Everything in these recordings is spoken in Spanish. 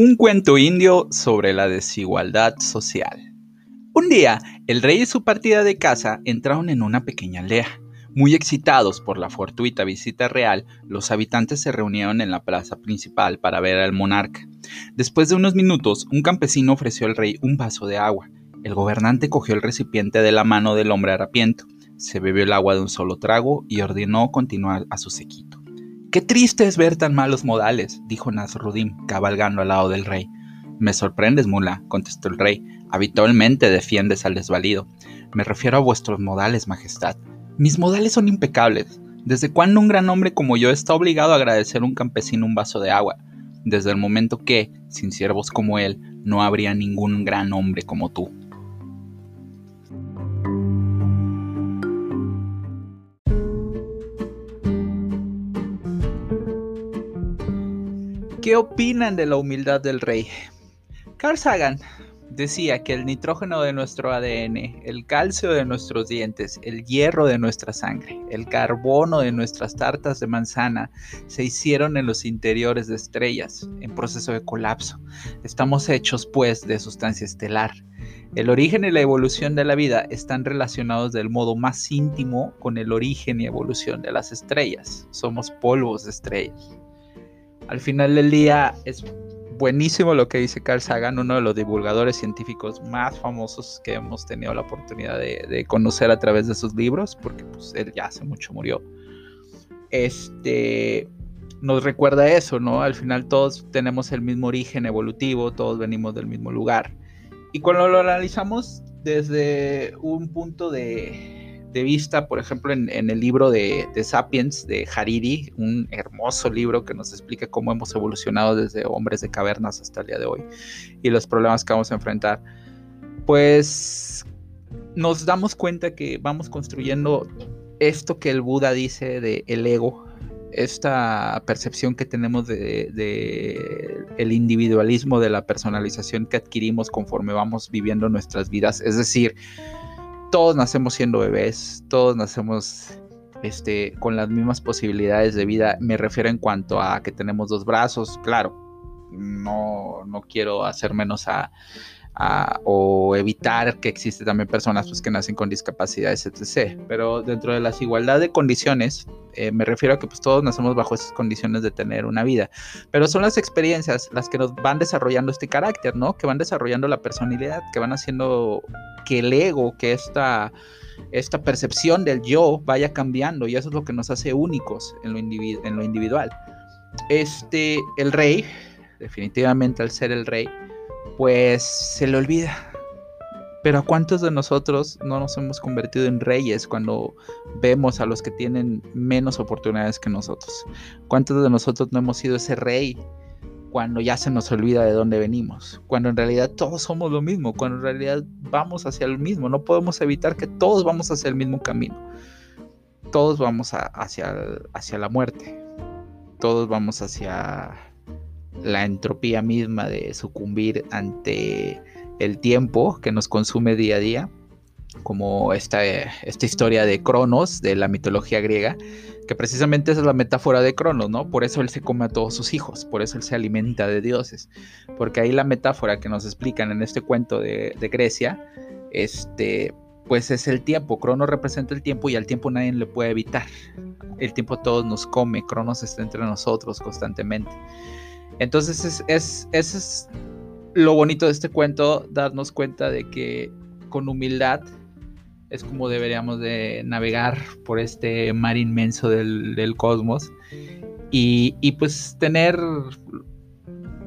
Un cuento indio sobre la desigualdad social. Un día, el rey y su partida de caza entraron en una pequeña aldea. Muy excitados por la fortuita visita real, los habitantes se reunieron en la plaza principal para ver al monarca. Después de unos minutos, un campesino ofreció al rey un vaso de agua. El gobernante cogió el recipiente de la mano del hombre harapiento, se bebió el agua de un solo trago y ordenó continuar a su sequito. Qué triste es ver tan malos modales, dijo Nasruddin, cabalgando al lado del rey. Me sorprendes, mula, contestó el rey. Habitualmente defiendes al desvalido. Me refiero a vuestros modales, majestad. Mis modales son impecables. ¿Desde cuándo un gran hombre como yo está obligado a agradecer a un campesino un vaso de agua? Desde el momento que, sin siervos como él, no habría ningún gran hombre como tú. ¿Qué opinan de la humildad del rey? Carl Sagan decía que el nitrógeno de nuestro ADN, el calcio de nuestros dientes, el hierro de nuestra sangre, el carbono de nuestras tartas de manzana se hicieron en los interiores de estrellas en proceso de colapso. Estamos hechos pues de sustancia estelar. El origen y la evolución de la vida están relacionados del modo más íntimo con el origen y evolución de las estrellas. Somos polvos de estrellas. Al final del día es buenísimo lo que dice Carl Sagan, uno de los divulgadores científicos más famosos que hemos tenido la oportunidad de, conocer a través de sus libros, porque pues, él ya hace mucho murió. Este nos recuerda eso, ¿no? Al final todos tenemos el mismo origen evolutivo, todos venimos del mismo lugar. Y cuando lo analizamos desde un punto de, de vista, por ejemplo, en, el libro de, Sapiens de Hariri, un hermoso libro que nos explica cómo hemos evolucionado desde hombres de cavernas hasta el día de hoy y los problemas que vamos a enfrentar, pues nos damos cuenta que vamos construyendo esto que el Buda dice de el ego, esta percepción que tenemos de, de, el individualismo, de la personalización que adquirimos conforme vamos viviendo nuestras vidas, es decir, todos nacemos siendo bebés, todos nacemos este, con las mismas posibilidades de vida. Me refiero en cuanto a que tenemos dos brazos, claro. No, no quiero hacer menos a, o evitar que existen también personas pues, que nacen con discapacidades, etc. Pero dentro de las igualdad de condiciones, eh, me refiero a que pues, todos nacemos bajo esas condiciones de tener una vida. Pero son las experiencias las que nos van desarrollando este carácter, ¿no? Que van desarrollando la personalidad, que van haciendo que el ego, que esta, esta percepción del yo vaya cambiando y eso es lo que nos hace únicos en lo, en lo individual. Este, el rey, definitivamente al ser el rey, pues se le olvida. Pero ¿a cuántos de nosotros no nos hemos convertido en reyes cuando vemos a los que tienen menos oportunidades que nosotros? ¿Cuántos de nosotros no hemos sido ese rey cuando ya se nos olvida de dónde venimos? Cuando en realidad todos somos lo mismo, cuando en realidad vamos hacia lo mismo. No podemos evitar que todos vamos hacia el mismo camino. Todos vamos hacia, hacia la muerte. Todos vamos hacia la entropía misma de sucumbir ante el tiempo que nos consume día a día, como esta, esta historia de Cronos de la mitología griega, que precisamente es la metáfora de Cronos, ¿no? Por eso él se come a todos sus hijos, por eso él se alimenta de dioses, porque ahí la metáfora que nos explican en este cuento de, de Grecia, este, pues es el tiempo. Cronos representa el tiempo y al tiempo nadie le puede evitar. El tiempo todos nos come, Cronos está entre nosotros constantemente. Entonces es, es, es lo bonito de este cuento, darnos cuenta de que con humildad es como deberíamos de navegar por este mar inmenso del, cosmos y, y, pues tener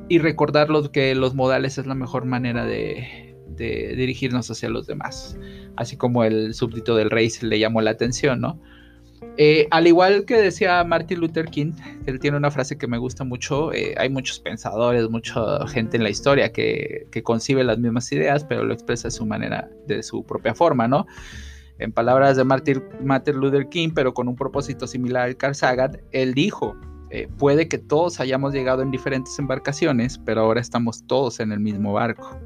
y recordar que los modales es la mejor manera de, de dirigirnos hacia los demás, así como el súbdito del rey se le llamó la atención, ¿no? Eh, al igual que decía Martin Luther King, él tiene una frase que me gusta mucho, eh, hay muchos pensadores, mucha gente en la historia que, concibe las mismas ideas, pero lo expresa de su manera, de su propia forma, ¿no? En palabras de Martin, Luther King, pero con un propósito similar al Carl Sagan, él dijo, eh, puede que todos hayamos llegado en diferentes embarcaciones, pero ahora estamos todos en el mismo barco.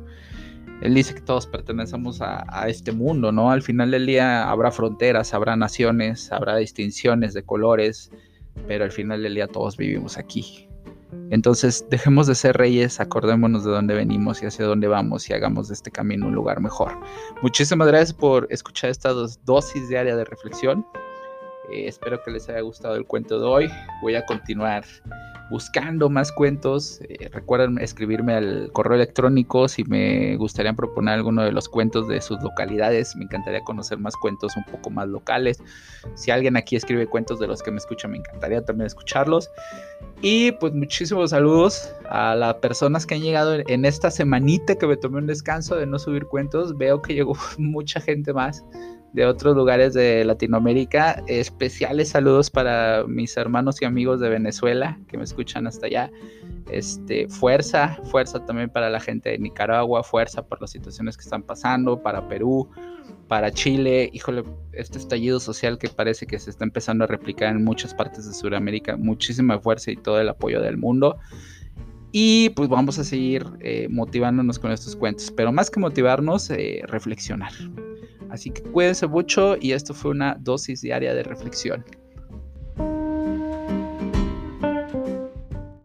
Él dice que todos pertenecemos a, este mundo, ¿no? Al final del día habrá fronteras, habrá naciones, habrá distinciones de colores, pero al final del día todos vivimos aquí. Entonces, dejemos de ser reyes, acordémonos de dónde venimos y hacia dónde vamos y hagamos de este camino un lugar mejor. Muchísimas gracias por escuchar esta dosis diaria de reflexión. Eh, espero que les haya gustado el cuento de hoy. Voy a continuar buscando más cuentos. Eh, recuerden escribirme al correo electrónico si me gustaría proponer alguno de los cuentos de sus localidades. Me encantaría conocer más cuentos un poco más locales. Si alguien aquí escribe cuentos de los que me escuchan, me encantaría también escucharlos. Y pues muchísimos saludos a las personas que han llegado en esta semanita que me tomé un descanso de no subir cuentos. Veo que llegó mucha gente más de otros lugares de Latinoamérica. Especiales saludos para mis hermanos y amigos de Venezuela que me escuchan hasta allá. Este, fuerza, fuerza también para la gente de Nicaragua, fuerza por las situaciones que están pasando, para Perú, para Chile. Híjole, este estallido social que parece que se está empezando a replicar en muchas partes de Sudamérica. Muchísima fuerza y todo el apoyo del mundo. Y pues vamos a seguir eh, motivándonos con estos cuentos, pero más que motivarnos, eh, reflexionar. Así que cuídense mucho y esto fue una dosis diaria de reflexión.